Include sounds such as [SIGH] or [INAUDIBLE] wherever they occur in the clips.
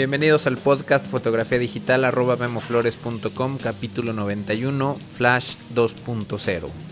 Bienvenidos al podcast fotografía digital arroba memoflores.com capítulo 91 Flash 2.0.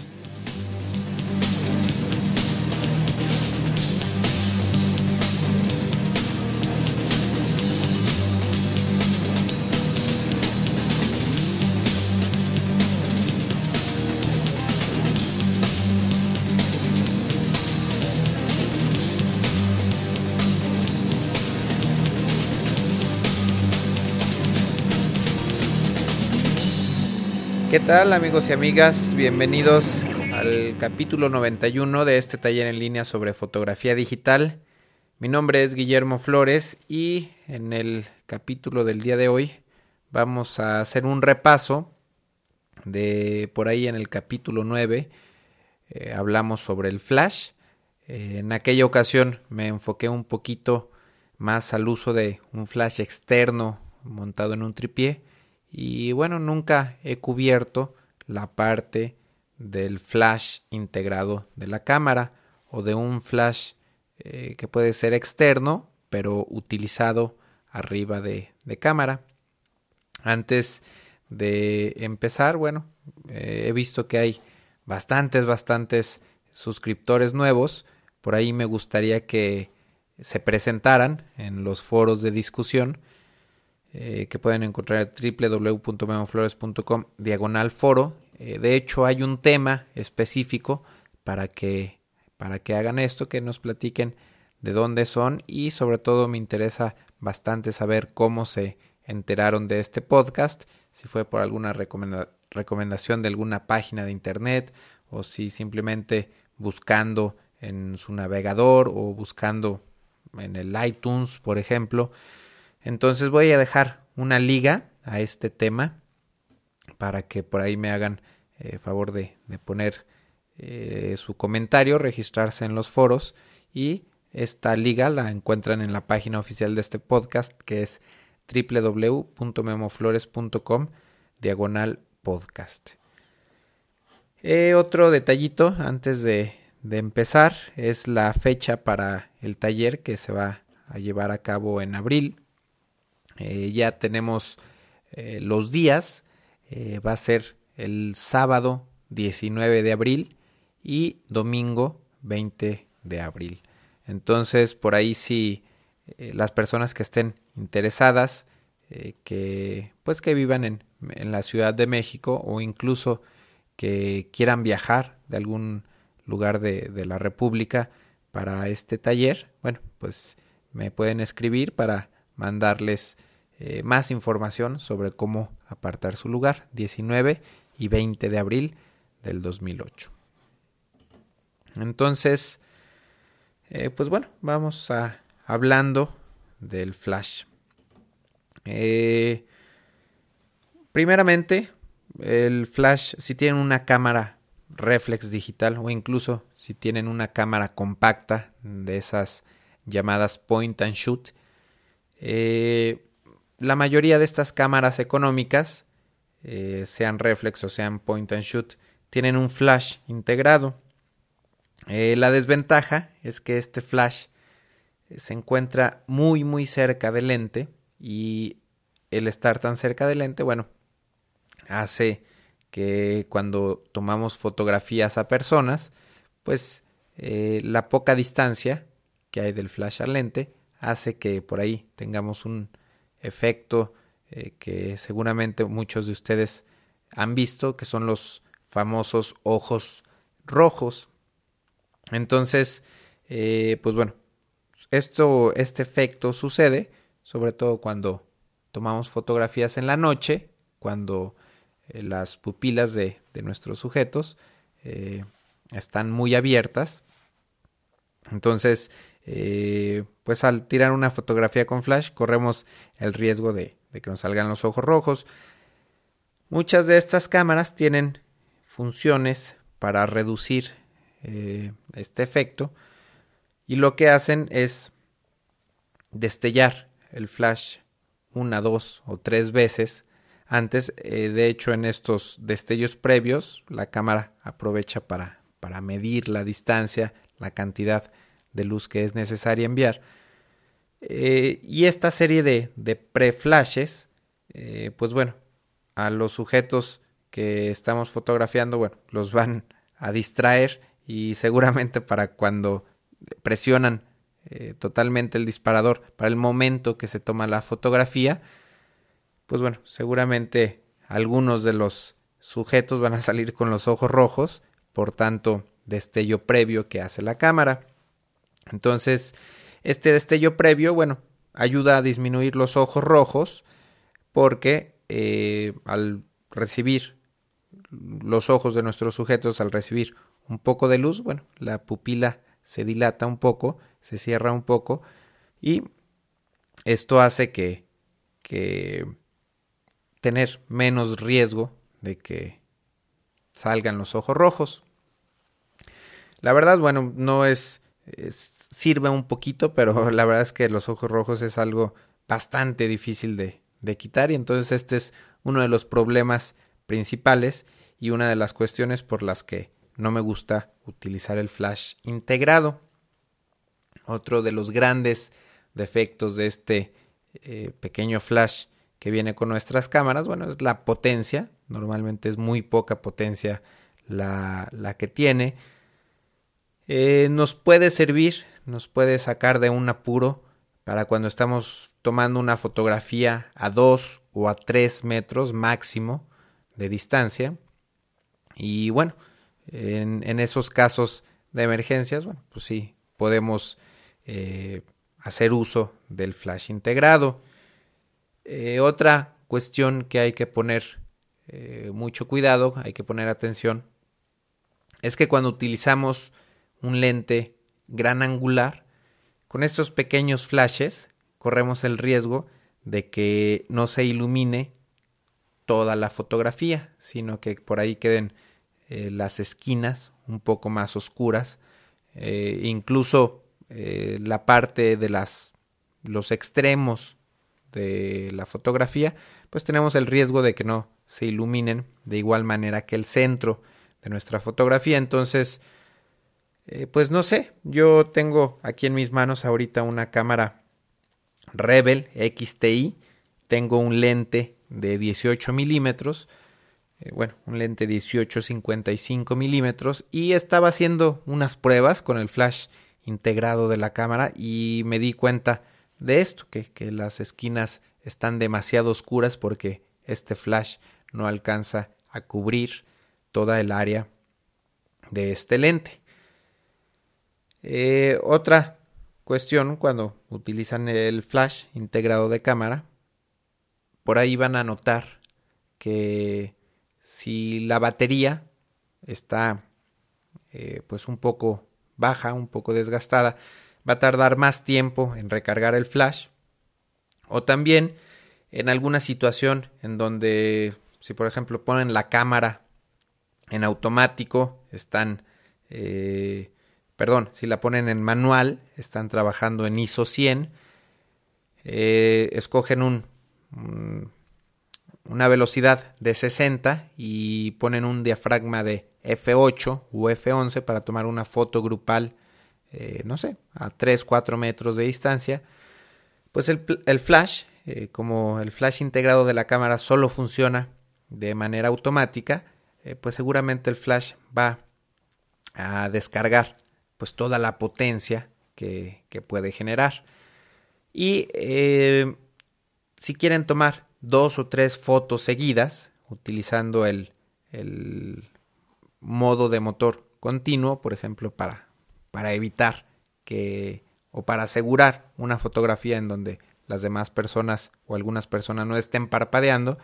¿Qué tal amigos y amigas? Bienvenidos al capítulo 91 de este taller en línea sobre fotografía digital. Mi nombre es Guillermo Flores y en el capítulo del día de hoy vamos a hacer un repaso de por ahí en el capítulo 9 eh, hablamos sobre el flash. Eh, en aquella ocasión me enfoqué un poquito más al uso de un flash externo montado en un tripié y bueno, nunca he cubierto la parte del flash integrado de la cámara o de un flash eh, que puede ser externo pero utilizado arriba de, cámara. Antes de empezar, bueno, eh, he visto que hay bastantes, bastantes suscriptores nuevos. Por ahí me gustaría que se presentaran en los foros de discusión eh, que pueden encontrar en www.memoflores.com diagonal foro. Eh, de hecho, hay un tema específico para que, para que hagan esto, que nos platiquen de dónde son y sobre todo me interesa bastante saber cómo se enteraron de este podcast, si fue por alguna recomendación de alguna página de internet o si simplemente buscando en su navegador o buscando en el iTunes, por ejemplo. Entonces voy a dejar una liga a este tema para que por ahí me hagan eh, favor de, poner eh, su comentario, registrarse en los foros y esta liga la encuentran en la página oficial de este podcast que es www.memoflores.com diagonal podcast. Eh, otro detallito antes de, de empezar es la fecha para el taller que se va a llevar a cabo en abril eh, ya tenemos eh, los días. Eh, va a ser el sábado 19 de abril y domingo 20 de abril. Entonces, por ahí sí, las personas que estén interesadas, que pues que vivan en, en, la Ciudad de México o incluso que quieran viajar de algún lugar de, de la República para este taller, bueno, pues me pueden escribir para mandarles eh, más información sobre cómo apartar su lugar 19 y 20 de abril del 2008. Entonces, eh, pues bueno, vamos a hablando del flash. Eh, primeramente, el flash, si tienen una cámara reflex digital o incluso si tienen una cámara compacta de esas llamadas point and shoot, la mayoría de estas cámaras económicas, eh, sean reflex o sean point and shoot, tienen un flash integrado. Eh, la desventaja es que este flash eh, se encuentra muy muy cerca del lente y el estar tan cerca del lente, bueno, hace que cuando tomamos fotografías a personas, pues la poca distancia que hay del flash al lente hace que por ahí tengamos un, efecto eh, que seguramente muchos de ustedes han visto, que son los famosos ojos rojos. Entonces, eh, pues bueno, esto, este efecto sucede sobre todo cuando tomamos fotografías en la noche, cuando eh, las pupilas de, de nuestros sujetos están muy abiertas. Entonces, eh, pues al tirar una fotografía con flash corremos el riesgo de, que nos salgan los ojos rojos. Muchas de estas cámaras tienen funciones para reducir eh, este efecto y lo que hacen es destellar el flash una, dos o tres veces antes. Eh, de hecho, en estos destellos previos, la cámara aprovecha para, para medir la distancia, la cantidad de luz que es necesaria enviar. Eh, y esta serie de, pre-flashes, eh, pues bueno, a los sujetos que estamos fotografiando, bueno, los van a distraer y seguramente para cuando presionan eh, totalmente el disparador, para el momento que se toma la fotografía, pues bueno, seguramente algunos de los sujetos van a salir con los ojos rojos, por tanto, destello previo que hace la cámara. Entonces, este destello previo, bueno, ayuda a disminuir los ojos rojos porque eh, al recibir los ojos de nuestros sujetos, al recibir un poco de luz, bueno, la pupila se dilata un poco, se cierra un poco y esto hace que, que tener menos riesgo de que salgan los ojos rojos. La verdad, bueno, no es, sirve un poquito, pero [LAUGHS] la verdad es que los ojos rojos es algo bastante difícil de, quitar y entonces este es uno de los problemas principales y una de las cuestiones por las que no me gusta utilizar el flash integrado. Otro de los grandes defectos de este eh, pequeño flash que viene con nuestras cámaras, bueno, es la potencia. Normalmente es muy poca potencia la que tiene. Eh, nos puede servir, nos puede sacar de un apuro para cuando estamos tomando una fotografía a 2 o a 3 metros máximo de distancia. Y bueno, en, esos casos de emergencias, bueno, pues sí, podemos eh, hacer uso del flash integrado. Eh, otra cuestión que hay que poner mucho cuidado, hay que poner atención, es que cuando utilizamos un lente gran angular, con estos pequeños flashes corremos el riesgo de que no se ilumine toda la fotografía, sino que por ahí queden eh, las esquinas un poco más oscuras, eh, incluso eh, la parte de las los extremos de la fotografía, pues tenemos el riesgo de que no se iluminen de igual manera que el centro de nuestra fotografía. Entonces, pues no sé, yo tengo aquí en mis manos ahorita una cámara Rebel XTI, tengo un lente de 18 milímetros, eh, bueno, un lente 18-55 milímetros y estaba haciendo unas pruebas con el flash integrado de la cámara y me di cuenta de esto, que, que las esquinas están demasiado oscuras porque este flash no alcanza a cubrir toda el área de este lente. Eh, otra cuestión cuando utilizan el flash integrado de cámara, por ahí van a notar que si la batería está eh, pues un poco baja, un poco desgastada, va a tardar más tiempo en recargar el flash. O también en alguna situación en donde, si por ejemplo ponen la cámara en automático, están, eh, perdón, si la ponen en manual, están trabajando en ISO 100, eh, escogen un, una velocidad de 60 y ponen un diafragma de F8 u F11 para tomar una foto grupal, eh, no sé, a 3, 4 metros de distancia, pues el, flash, eh, como el flash integrado de la cámara solo funciona de manera automática, pues seguramente el flash va a descargar pues toda la potencia que, puede generar. Y si quieren tomar dos o tres fotos seguidas utilizando el, el modo de motor continuo, por ejemplo, para, para evitar que o para asegurar una fotografía en donde las demás personas o algunas personas no estén parpadeando.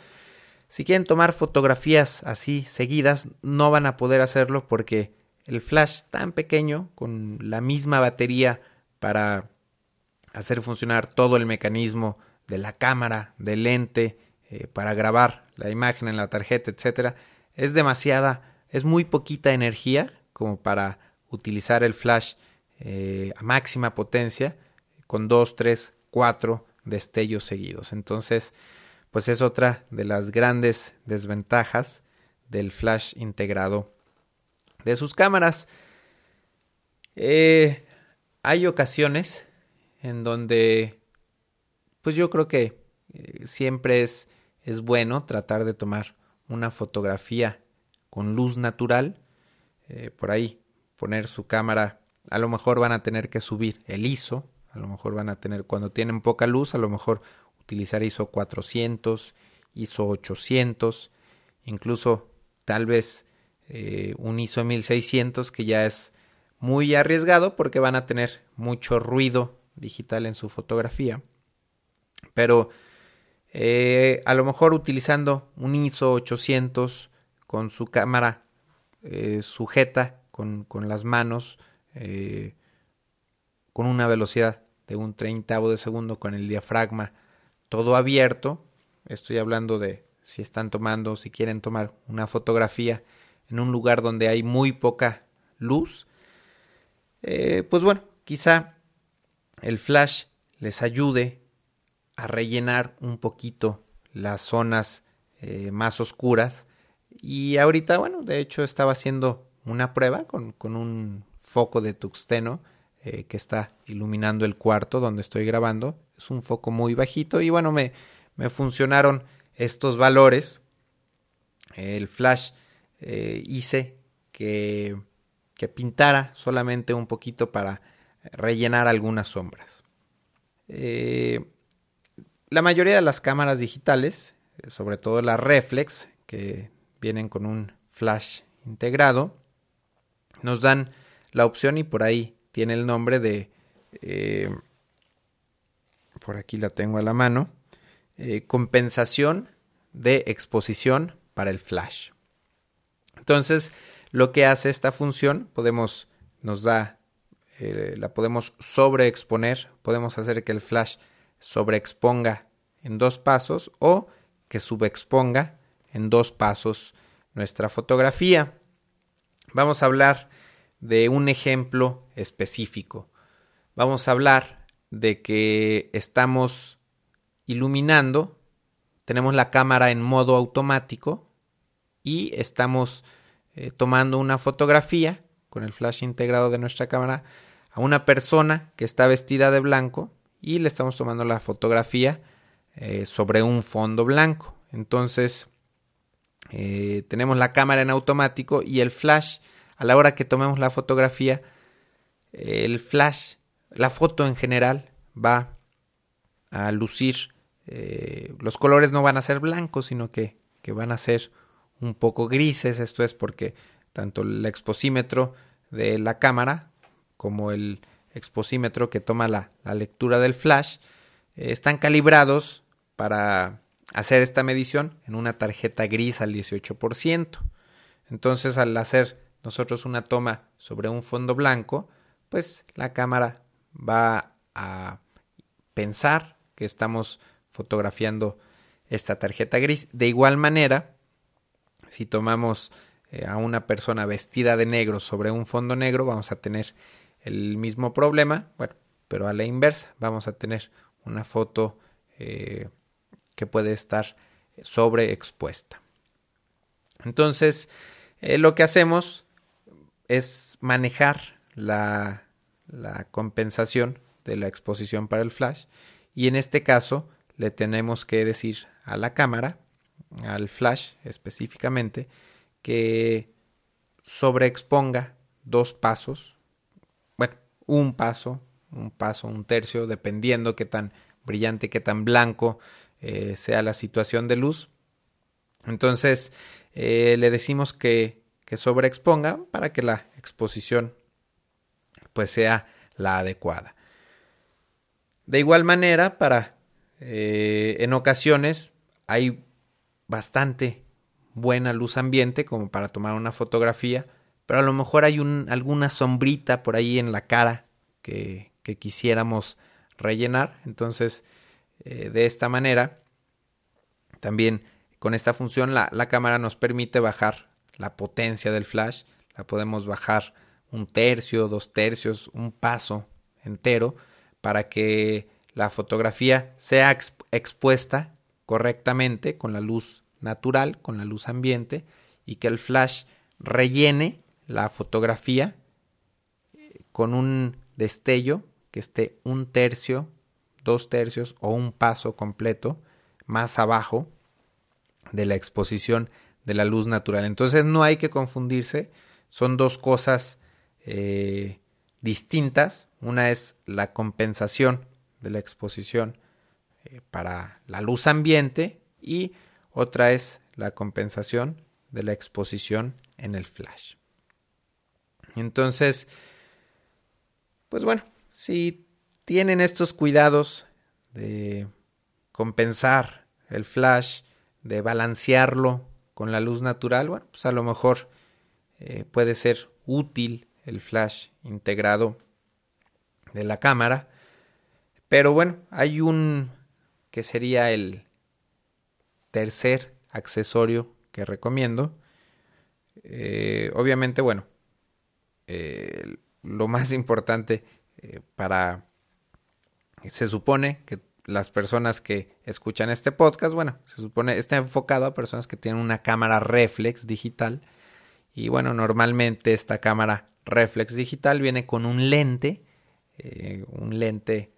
Si quieren tomar fotografías así seguidas, no van a poder hacerlo porque el flash tan pequeño, con la misma batería para hacer funcionar todo el mecanismo de la cámara, del lente, eh, para grabar la imagen en la tarjeta, etcétera, es demasiada, es muy poquita energía como para utilizar el flash eh, a máxima potencia con 2, 3, 4 destellos seguidos. Entonces, pues es otra de las grandes desventajas del flash integrado de sus cámaras. Eh, hay ocasiones en donde pues yo creo que eh, siempre es, es bueno tratar de tomar una fotografía con luz natural. Eh, por ahí poner su cámara, a lo mejor van a tener que subir el ISO, a lo mejor van a tener, cuando tienen poca luz, a lo mejor utilizar ISO 400, ISO 800, incluso tal vez eh, un ISO 1600 que ya es muy arriesgado porque van a tener mucho ruido digital en su fotografía. Pero eh, a lo mejor utilizando un ISO 800 con su cámara eh, sujeta con, con, las manos con una velocidad de un treintavo de segundo con el diafragma todo abierto. Estoy hablando de si están tomando, si quieren tomar una fotografía en un lugar donde hay muy poca luz. Eh, pues bueno, quizá el flash les ayude a rellenar un poquito las zonas eh, más oscuras. Y ahorita, bueno, de hecho estaba haciendo una prueba con, con un foco de tuxteno eh, que está iluminando el cuarto donde estoy grabando. Es un foco muy bajito y bueno, me, me funcionaron estos valores. El flash eh, hice que, que pintara solamente un poquito para rellenar algunas sombras. Eh, la mayoría de las cámaras digitales, sobre todo las reflex, que vienen con un flash integrado, nos dan la opción y por ahí tiene el nombre de, eh, por aquí la tengo a la mano, compensación de exposición para el flash. Entonces, lo que hace esta función, podemos, nos da, eh, la podemos sobreexponer, podemos hacer que el flash sobreexponga en dos pasos o que subexponga en dos pasos nuestra fotografía. Vamos a hablar de un ejemplo específico. Vamos a hablar de que estamos iluminando, tenemos la cámara en modo automático y estamos eh, tomando una fotografía con el flash integrado de nuestra cámara a una persona que está vestida de blanco y le estamos tomando la fotografía eh, sobre un fondo blanco. Entonces eh, tenemos la cámara en automático y el flash a la hora que tomemos la fotografía, el flash, la foto en general va a lucir, los colores no van a ser blancos, sino que, que, van a ser un poco grises. Esto es porque tanto el exposímetro de la cámara como el exposímetro que toma la, lectura del flash eh, están calibrados para hacer esta medición en una tarjeta gris al 18%. Entonces al hacer nosotros una toma sobre un fondo blanco, pues la cámara va a pensar que estamos fotografiando esta tarjeta gris. De igual manera, si tomamos eh, a una persona vestida de negro sobre un fondo negro, vamos a tener el mismo problema, bueno, pero a la inversa, vamos a tener una foto eh, que puede estar sobreexpuesta. Entonces, eh, lo que hacemos es manejar la, la compensación de la exposición para el flash y en este caso le tenemos que decir a la cámara, al flash específicamente, que sobreexponga dos pasos, bueno, un paso, un paso, un tercio, dependiendo qué tan brillante, qué tan blanco eh, sea la situación de luz. Entonces eh, le decimos que que sobreexponga para que la exposición pues sea la adecuada. De igual manera, para eh, en ocasiones hay bastante buena luz ambiente como para tomar una fotografía, pero a lo mejor hay un, alguna sombrita por ahí en la cara que, que quisiéramos rellenar. Entonces, eh, de esta manera, también con esta función la, la cámara nos permite bajar la potencia del flash, la podemos bajar un tercio, dos tercios, un paso entero para que la fotografía sea expuesta correctamente con la luz natural, con la luz ambiente y que el flash rellene la fotografía eh, con un destello que esté un tercio, dos tercios o un paso completo más abajo de la exposición de la luz natural. Entonces no hay que confundirse, son dos cosas eh, distintas. Una es la compensación de la exposición para la luz ambiente y otra es la compensación de la exposición en el flash. Entonces, pues bueno, si tienen estos cuidados de compensar el flash, de balancearlo con la luz natural, bueno, pues a lo mejor eh, puede ser útil el flash integrado de la cámara. Pero bueno, hay un que sería el tercer accesorio que recomiendo. Eh, obviamente, bueno, eh, lo más importante para... Se supone que las personas que escuchan este podcast, bueno, se supone está enfocado a personas que tienen una cámara reflex digital. Y bueno, normalmente esta cámara reflex digital viene con un lente, eh, un lente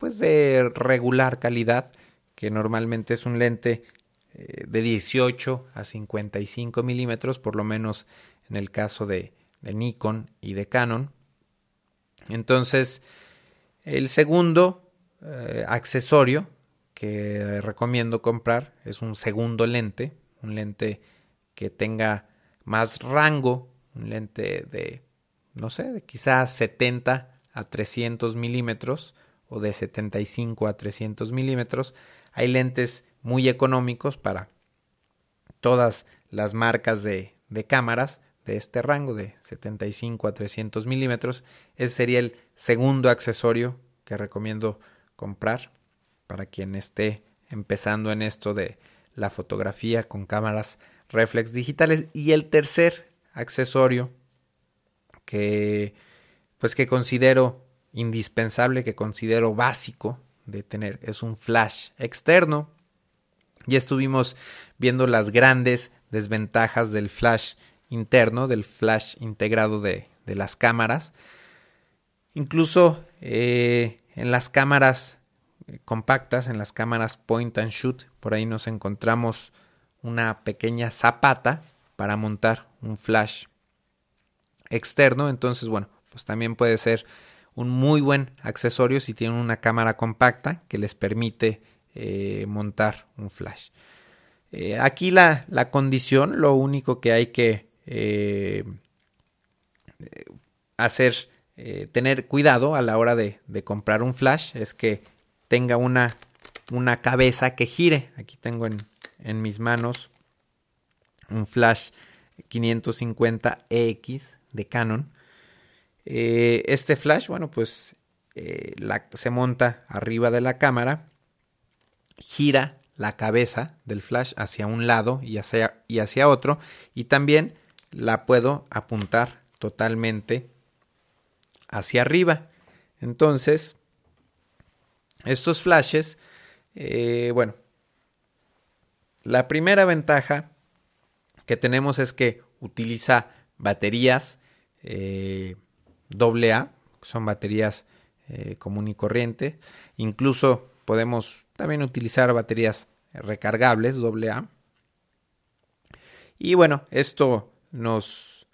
pues de regular calidad, que normalmente es un lente eh, de 18 a 55 milímetros, por lo menos en el caso de, de Nikon y de Canon. Entonces, el segundo eh, accesorio que recomiendo comprar es un segundo lente, un lente que tenga más rango, un lente de, no sé, de quizás 70 a 300 milímetros o de 75 a 300 milímetros. Hay lentes muy económicos para todas las marcas de, de cámaras de este rango de 75 a 300 milímetros. Ese sería el segundo accesorio que recomiendo comprar para quien esté empezando en esto de la fotografía con cámaras reflex digitales y el tercer accesorio que pues que considero indispensable que considero básico de tener es un flash externo ya estuvimos viendo las grandes desventajas del flash interno del flash integrado de, de las cámaras incluso eh, en las cámaras eh, compactas, en las cámaras point and shoot, por ahí nos encontramos una pequeña zapata para montar un flash externo. Entonces, bueno, pues también puede ser un muy buen accesorio si tienen una cámara compacta que les permite eh, montar un flash. Eh, aquí la, la, condición, lo único que hay que hacer eh, tener cuidado a la hora de, comprar un flash es que tenga una, una cabeza que gire. Aquí tengo en, mis manos un flash 550EX de Canon. Eh, este flash, bueno, pues eh, se monta arriba de la cámara, gira la cabeza del flash hacia un lado y hacia, y hacia otro, y también la puedo apuntar totalmente hacia arriba. Entonces, estos flashes, eh, bueno, la primera ventaja que tenemos es que utiliza baterías AA, son baterías eh, común y corriente. Incluso podemos también utilizar baterías recargables AA. Y bueno, esto nos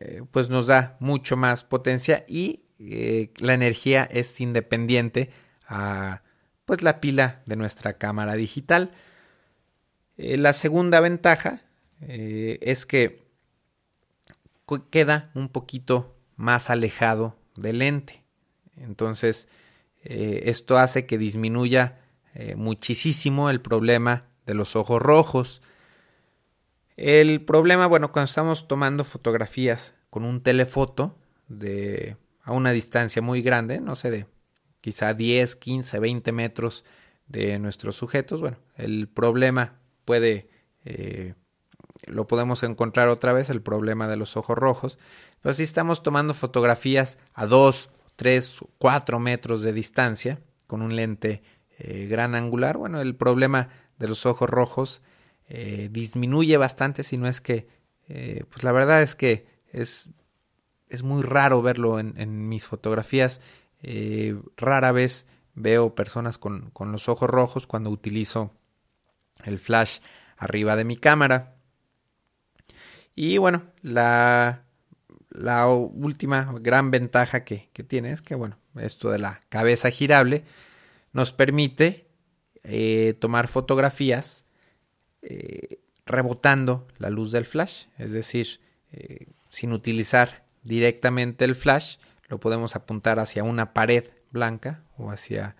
eh, pues nos da mucho más potencia y eh, la energía es independiente a pues la pila de nuestra cámara digital. La segunda ventaja es que queda un poquito más alejado del lente. Entonces, esto hace que disminuya muchísimo el problema de los ojos rojos. El problema, bueno, cuando estamos tomando fotografías con un telefoto de a una distancia muy grande, no sé, de quizá 10, 15, 20 metros de nuestros sujetos, bueno, el problema puede, eh, lo podemos encontrar otra vez, el problema de los ojos rojos, pero si estamos tomando fotografías a 2, 3, 4 metros de distancia con un lente eh, gran angular, bueno, el problema de los ojos rojos eh, disminuye bastante, si no es que, eh, pues la verdad es que es, es muy raro verlo en, mis fotografías. Rara vez veo personas con, con los ojos rojos cuando utilizo el flash arriba de mi cámara. Y bueno, la, la última gran ventaja que, tiene es que, bueno, esto de la cabeza girable nos permite eh, tomar fotografías eh, rebotando la luz del flash, es decir, eh, sin utilizar directamente el flash, lo podemos apuntar hacia una pared blanca o hacia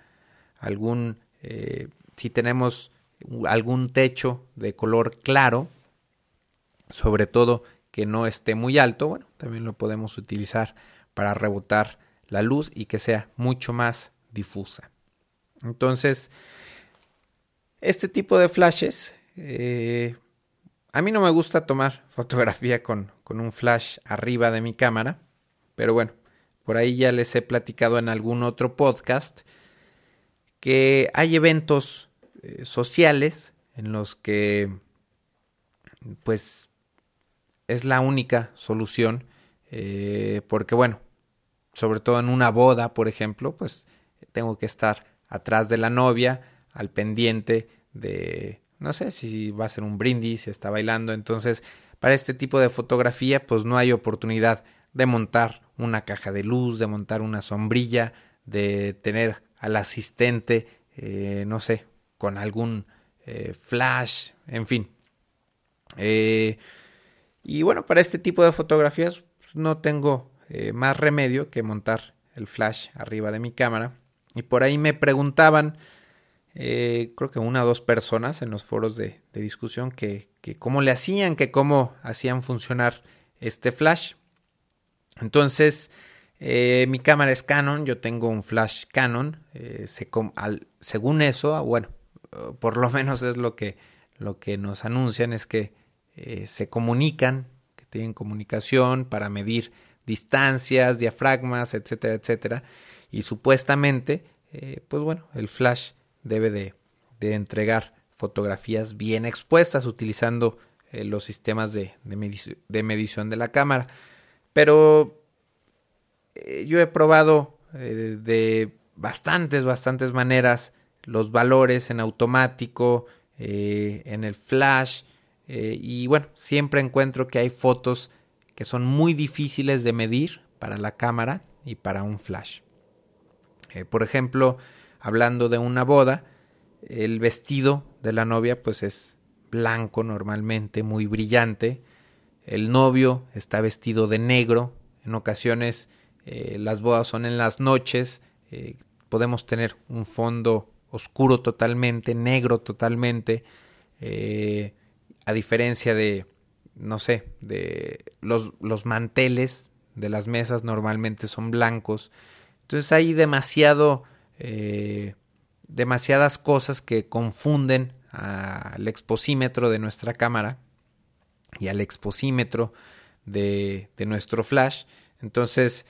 algún, si tenemos algún techo de color claro, sobre todo que no esté muy alto, bueno, también lo podemos utilizar para rebotar la luz y que sea mucho más difusa. Entonces, este tipo de flashes, eh, a mí no me gusta tomar [LAUGHS] fotografía con, con un flash arriba de mi cámara, pero bueno, por ahí ya les he platicado en algún otro podcast que hay eventos eh, sociales en los que pues es la única solución eh, porque bueno sobre todo en una boda por ejemplo pues tengo que estar atrás de la novia al pendiente de no sé si va a ser un brindis si está bailando entonces para este tipo de fotografía pues no hay oportunidad de montar una caja de luz de montar una sombrilla de tener al asistente eh, no sé con algún eh, flash, en fin. Eh, y bueno, para este tipo de fotografías pues, no tengo eh, más remedio que montar el flash arriba de mi cámara. Y por ahí me preguntaban, creo que una o dos personas en los foros de, discusión, que, que, cómo le hacían, que cómo hacían funcionar este flash. Entonces, mi cámara es Canon, yo tengo un flash Canon. Al, según eso, bueno, por lo menos es lo que, lo que nos anuncian, es que eh, se comunican, que tienen comunicación para medir distancias, diafragmas, etcétera, etcétera. Y supuestamente, eh, pues bueno, el flash debe de, entregar fotografías bien expuestas utilizando eh, los sistemas de, de, medición de la cámara. Pero yo he probado de bastantes, bastantes maneras los valores en automático, en el flash. Eh, y bueno, siempre encuentro que hay fotos que son muy difíciles de medir para la cámara y para un flash. Eh, por ejemplo, hablando de una boda, el vestido de la novia pues es blanco normalmente, muy brillante. El novio está vestido de negro. En ocasiones las bodas son en las noches. podemos tener un fondo oscuro totalmente, negro totalmente, eh, a diferencia de, no sé, de los, los manteles de las mesas normalmente son blancos. Entonces hay demasiado, eh, demasiadas cosas que confunden al exposímetro de nuestra cámara y al exposímetro de, de nuestro flash. Entonces,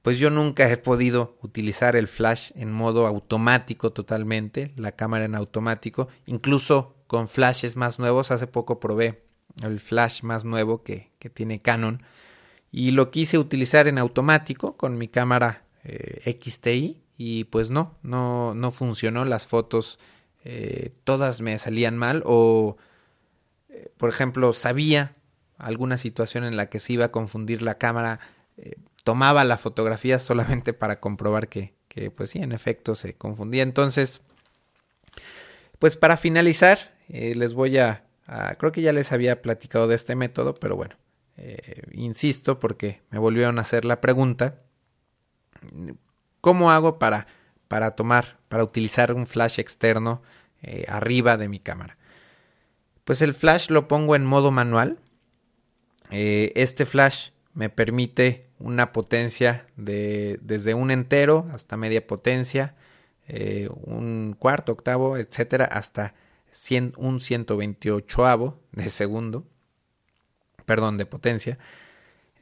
pues yo nunca he podido utilizar el flash en modo automático totalmente, la cámara en automático, incluso con flashes más nuevos. Hace poco probé el flash más nuevo que, tiene Canon y lo quise utilizar en automático con mi cámara eh, XTI y pues no, no, no funcionó. Las fotos eh, todas me salían mal o, eh, por ejemplo, sabía alguna situación en la que se iba a confundir la cámara tomaba la fotografía solamente para comprobar que, que pues sí, en efecto se confundía. Entonces, pues para finalizar, eh, les voy a, creo que ya les había platicado de este método, pero bueno, eh, insisto porque me volvieron a hacer la pregunta, ¿cómo hago para, para tomar, para utilizar un flash externo eh, arriba de mi cámara? Pues el flash lo pongo en modo manual. este flash me permite una potencia de desde un entero hasta media potencia, un cuarto, octavo, etcétera, hasta un 128 de segundo, perdón, de potencia.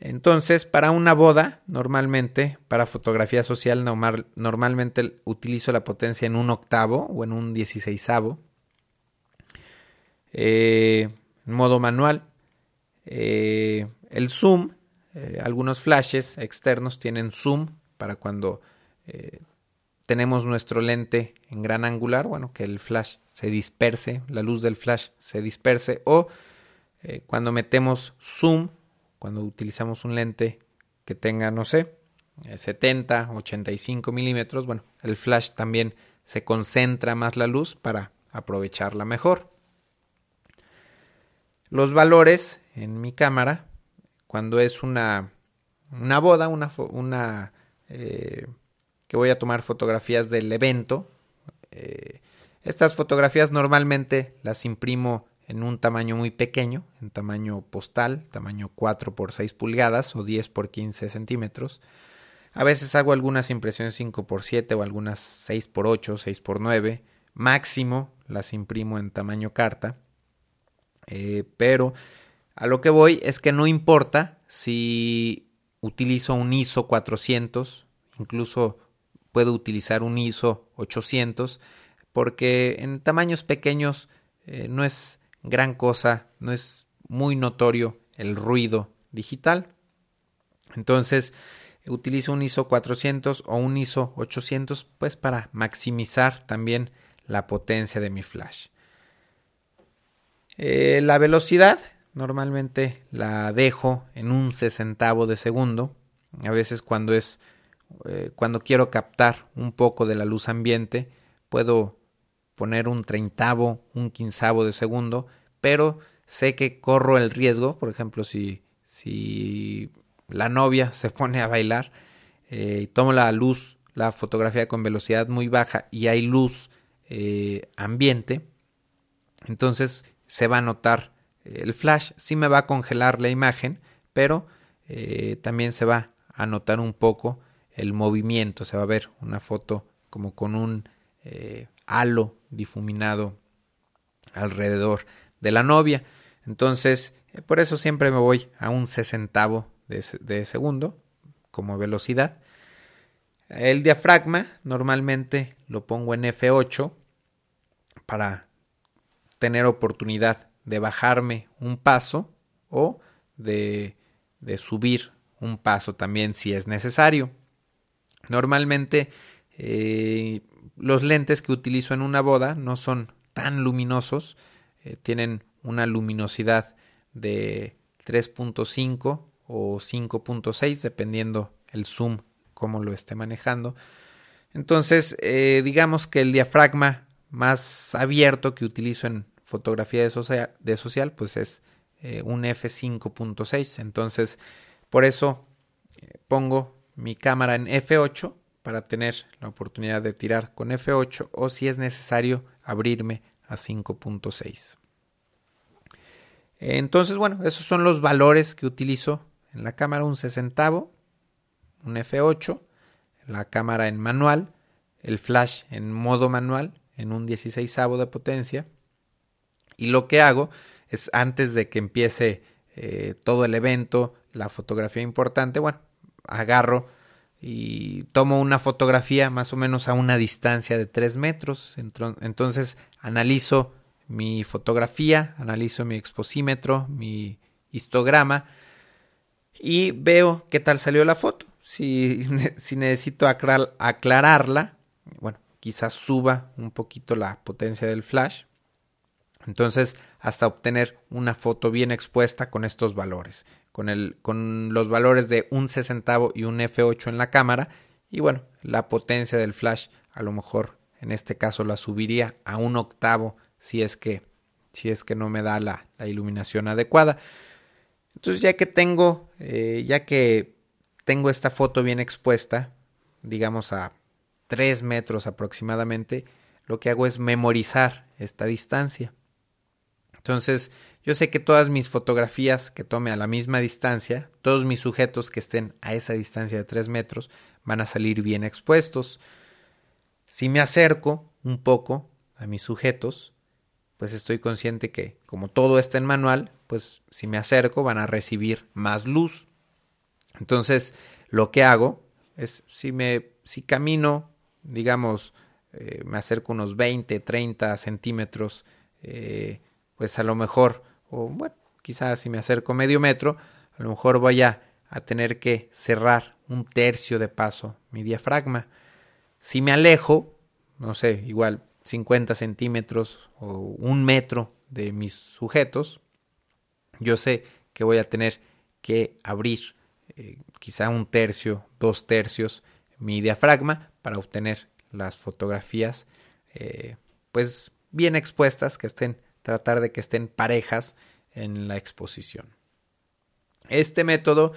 Entonces, para una boda, normalmente, para fotografía social, normalmente utilizo la potencia en un octavo o en un dieciséisavo. Eh, modo manual. Eh, el zoom eh, algunos flashes externos tienen zoom para cuando eh, tenemos nuestro lente en gran angular, bueno, que el flash se disperse, la luz del flash se disperse, o eh, cuando metemos zoom, cuando utilizamos un lente que tenga, no sé, 70, 85 milímetros, bueno, el flash también se concentra más la luz para aprovecharla mejor. Los valores en mi cámara, cuando es una, una boda, una, una eh, que voy a tomar fotografías del evento. Eh, estas fotografías normalmente las imprimo en un tamaño muy pequeño, en tamaño postal, tamaño 4 por 6 pulgadas o 10 por 15 centímetros. A veces hago algunas impresiones 5 por 7 o algunas 6 por 8, 6 por 9. Máximo las imprimo en tamaño carta. Eh, pero a lo que voy es que no importa si utilizo un ISO 400, incluso puedo utilizar un ISO 800 porque en tamaños pequeños eh, no es gran cosa, no es muy notorio el ruido digital. Entonces utilizo un ISO 400 o un ISO 800 pues para maximizar también la potencia de mi flash. Eh, la velocidad normalmente la dejo en un sesentavo de segundo. A veces cuando es eh, cuando quiero captar un poco de la luz ambiente, puedo poner un treintavo, un quinzavo de segundo, pero sé que corro el riesgo, por ejemplo, si, si la novia [LAUGHS] se pone a bailar eh, tomo la luz, la fotografía con velocidad muy baja y hay luz eh, ambiente, entonces se va a notar el flash, sí me va a congelar la imagen, pero también se va a notar un poco el movimiento, se va a ver una foto como con un eh, halo difuminado alrededor de la novia. Entonces, eh, por eso siempre me voy a un sesentavo de, de segundo como velocidad. El diafragma normalmente lo pongo en F8 para tener oportunidad de bajarme un paso o de, de subir un paso también si es necesario. Normalmente eh, los lentes que utilizo en una boda no son tan luminosos, eh, tienen una luminosidad de 3.5 o 5.6 dependiendo el zoom cómo lo esté manejando. Entonces, eh, digamos que el diafragma más abierto que utilizo en fotografía de social, de social pues es un f5.6. Entonces, por eso pongo mi cámara en F8 para tener la oportunidad de tirar con F8 o si es necesario abrirme a 5.6. Entonces, bueno, esos son los valores que utilizo en la cámara, un sesentavo, un F8, la cámara en manual, el flash en modo manual, en un 16 de potencia. Y lo que hago es antes de que empiece eh, todo el evento, la fotografía importante, bueno, agarro y tomo una fotografía más o menos a una distancia de 3 metros. Entonces analizo mi fotografía, analizo mi exposímetro, mi histograma y veo qué tal salió la foto. Si, [LAUGHS] si necesito aclararla, bueno, quizás suba un poquito la potencia del flash. Entonces, hasta obtener una foto bien expuesta con estos valores con, el, con los valores de un sesentavo y un F8 en la cámara. Y bueno, la potencia del flash a lo mejor en este caso la subiría a un octavo si es que, si es que no me da la, iluminación adecuada. Entonces ya que tengo, eh, ya que tengo esta foto bien expuesta, digamos a 3 metros aproximadamente, lo que hago es memorizar esta distancia. Entonces, yo sé que todas mis fotografías que tome a la misma distancia, todos mis sujetos que estén a esa distancia de 3 metros, van a salir bien expuestos. Si me acerco un poco a mis sujetos, pues estoy consciente que como todo está en manual, pues si me acerco van a recibir más luz. Entonces, lo que hago es si me si camino, digamos, eh, me acerco unos 20, 30 centímetros, eh, pues a lo mejor o bueno, quizás si me acerco medio metro, a lo mejor voy a, tener que cerrar un tercio de paso mi diafragma. si me alejo, no sé, igual 50 centímetros o un metro de mis sujetos, yo sé que voy a tener que abrir eh, quizá un tercio, dos tercios mi diafragma para obtener las fotografías eh, pues bien expuestas, que estén, tratar de que estén parejas en la exposición. Este método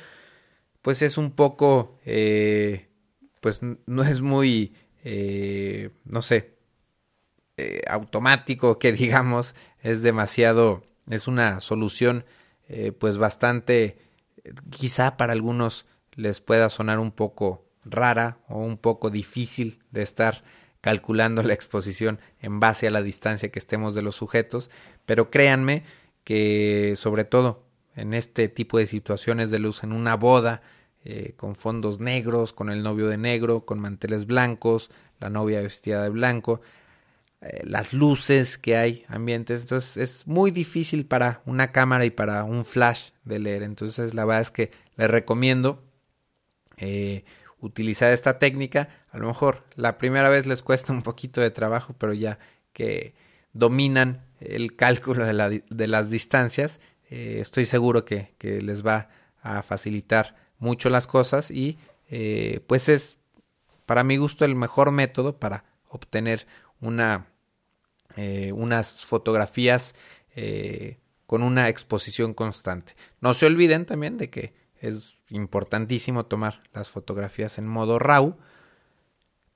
pues es un poco eh, pues no es muy no sé automático que [LAUGHS] digamos es demasiado es una solución pues bastante quizá para algunos les pueda sonar un poco rara o un poco difícil de estar calculando la exposición en base a la distancia que estemos de los sujetos, pero créanme que sobre todo en este tipo de situaciones de luz, en una boda, eh, con fondos negros, con el novio de negro, con manteles blancos, la novia vestida de blanco, eh, las luces que hay ambientes. Entonces es muy difícil para una cámara y para un flash de leer. Entonces la verdad es que les recomiendo eh, utilizar esta técnica. A lo mejor la primera vez les cuesta un poquito de trabajo, pero ya que dominan el cálculo de, las distancias, eh, estoy seguro que, les va a facilitar mucho las cosas y pues es para mi gusto el mejor método para obtener eh, unas fotografías eh, con una exposición constante. No se olviden también de que es importantísimo tomar las fotografías en modo RAW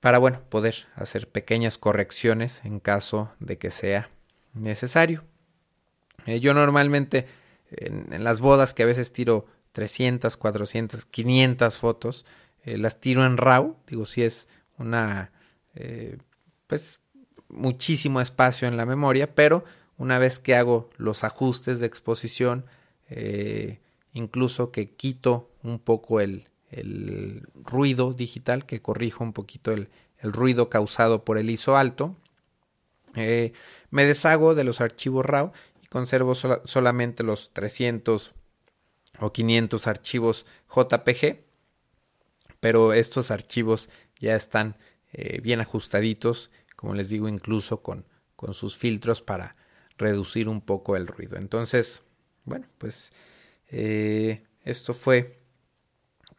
para bueno, poder hacer pequeñas correcciones en caso de que sea necesario. Eh, yo normalmente en, las bodas que a veces tiro 300, 400, 500 fotos, las tiro en RAW, digo si es una pues muchísimo espacio en la memoria, pero una vez que hago los ajustes de exposición, eh, incluso que quito un poco el, ruido digital, que corrijo un poquito el, ruido causado por el ISO alto, eh, me deshago de los archivos RAW y conservo solamente los 300 o 500 archivos JPG, pero estos archivos ya están eh, bien ajustaditos como les digo, incluso con, con sus filtros para reducir un poco el ruido. Entonces, bueno, pues eh, esto fue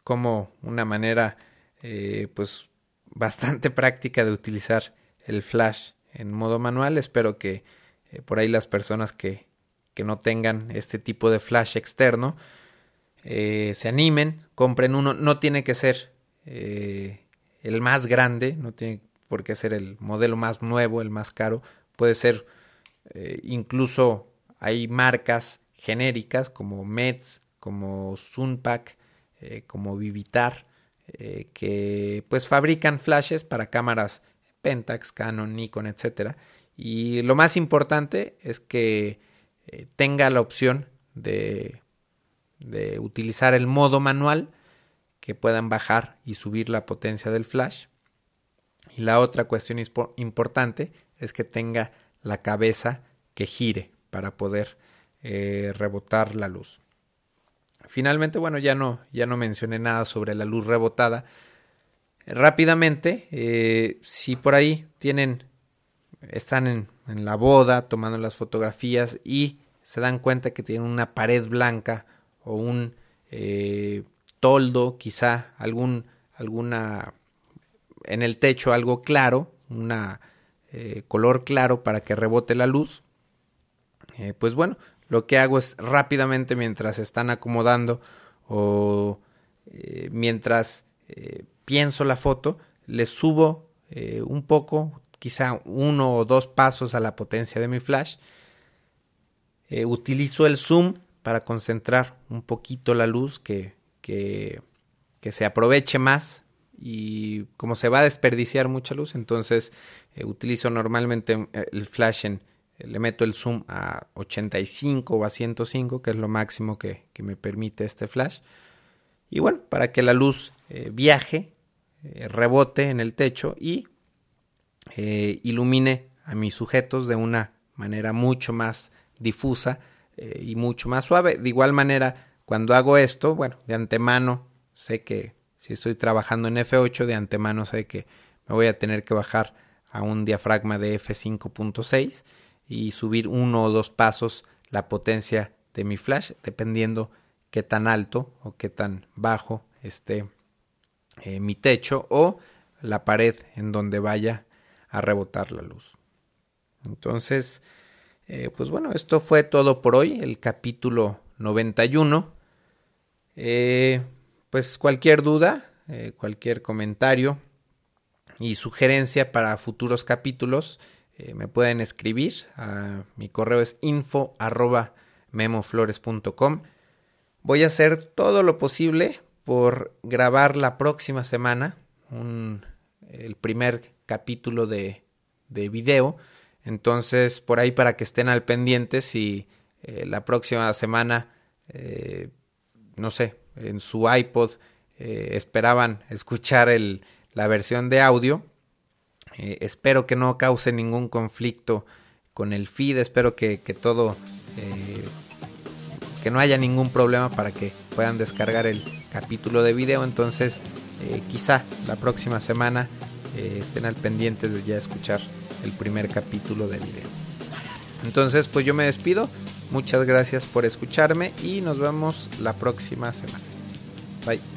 como una manera eh, pues bastante [LAUGHS] práctica de utilizar el flash en modo manual. Espero que eh, por ahí las personas que, que, no tengan este tipo de flash externo se animen, compren uno. No tiene que ser el más grande, no tiene porque ser el modelo más nuevo, el más caro. Puede ser eh, incluso hay marcas genéricas como Mets, como Sunpack, eh, como Vivitar, eh, que pues fabrican flashes para cámaras Pentax, Canon, Nikon, etc. Y lo más importante es que tenga la opción de, de utilizar el modo manual, que puedan bajar y subir la potencia del flash y la otra cuestión importante es que tenga la cabeza que gire para poder eh, rebotar la luz. Finalmente, bueno, ya no, ya no mencioné nada sobre la luz rebotada. Rápidamente, eh, si por ahí tienen, están en, la boda tomando las fotografías y se dan cuenta que tienen una pared blanca o un eh, toldo, quizá algún, alguna en el techo algo claro, un eh, color claro para que rebote la luz. Pues bueno, lo que hago es rápidamente mientras están acomodando o eh, mientras pienso la foto, le subo un poco, quizá uno o dos pasos a la potencia de mi flash. utilizo el zoom para concentrar un poquito la luz que, que, que se aproveche más y como se va a desperdiciar mucha luz, entonces eh, utilizo normalmente eh, el flash en, eh, le meto el zoom a 85 o a 105, que es lo máximo que, me permite este flash. Y bueno, para que la luz viaje, rebote en el techo y ilumine a mis sujetos de una manera mucho más difusa y mucho más suave. De igual manera, cuando hago esto, bueno, de antemano sé que si estoy trabajando en F8, de antemano sé que me voy a tener que bajar a un diafragma de f5.6 y subir uno o dos pasos la potencia de mi flash dependiendo qué tan alto o qué tan bajo esté eh, mi techo o la pared en donde vaya a rebotar la luz. Entonces, eh, pues bueno, esto fue todo por hoy, el capítulo 91. Eh, pues cualquier duda, cualquier comentario y sugerencia para futuros capítulos, me pueden escribir. A, mi correo es info memoflores.com. Voy a hacer todo lo posible por grabar la próxima semana el primer capítulo de, de, video. Entonces, por ahí para que estén al pendiente si eh, la próxima semana, eh, no sé, en su iPod eh, esperaban escuchar el, la versión de audio. Espero que no cause ningún conflicto con el feed, espero que, que todo que no haya ningún problema para que puedan descargar el capítulo de video. Entonces, eh, quizá la próxima semana eh, estén al pendiente de ya escuchar el primer capítulo de video. Entonces, pues yo me despido. Muchas gracias por escucharme y nos vemos la próxima semana. Bye.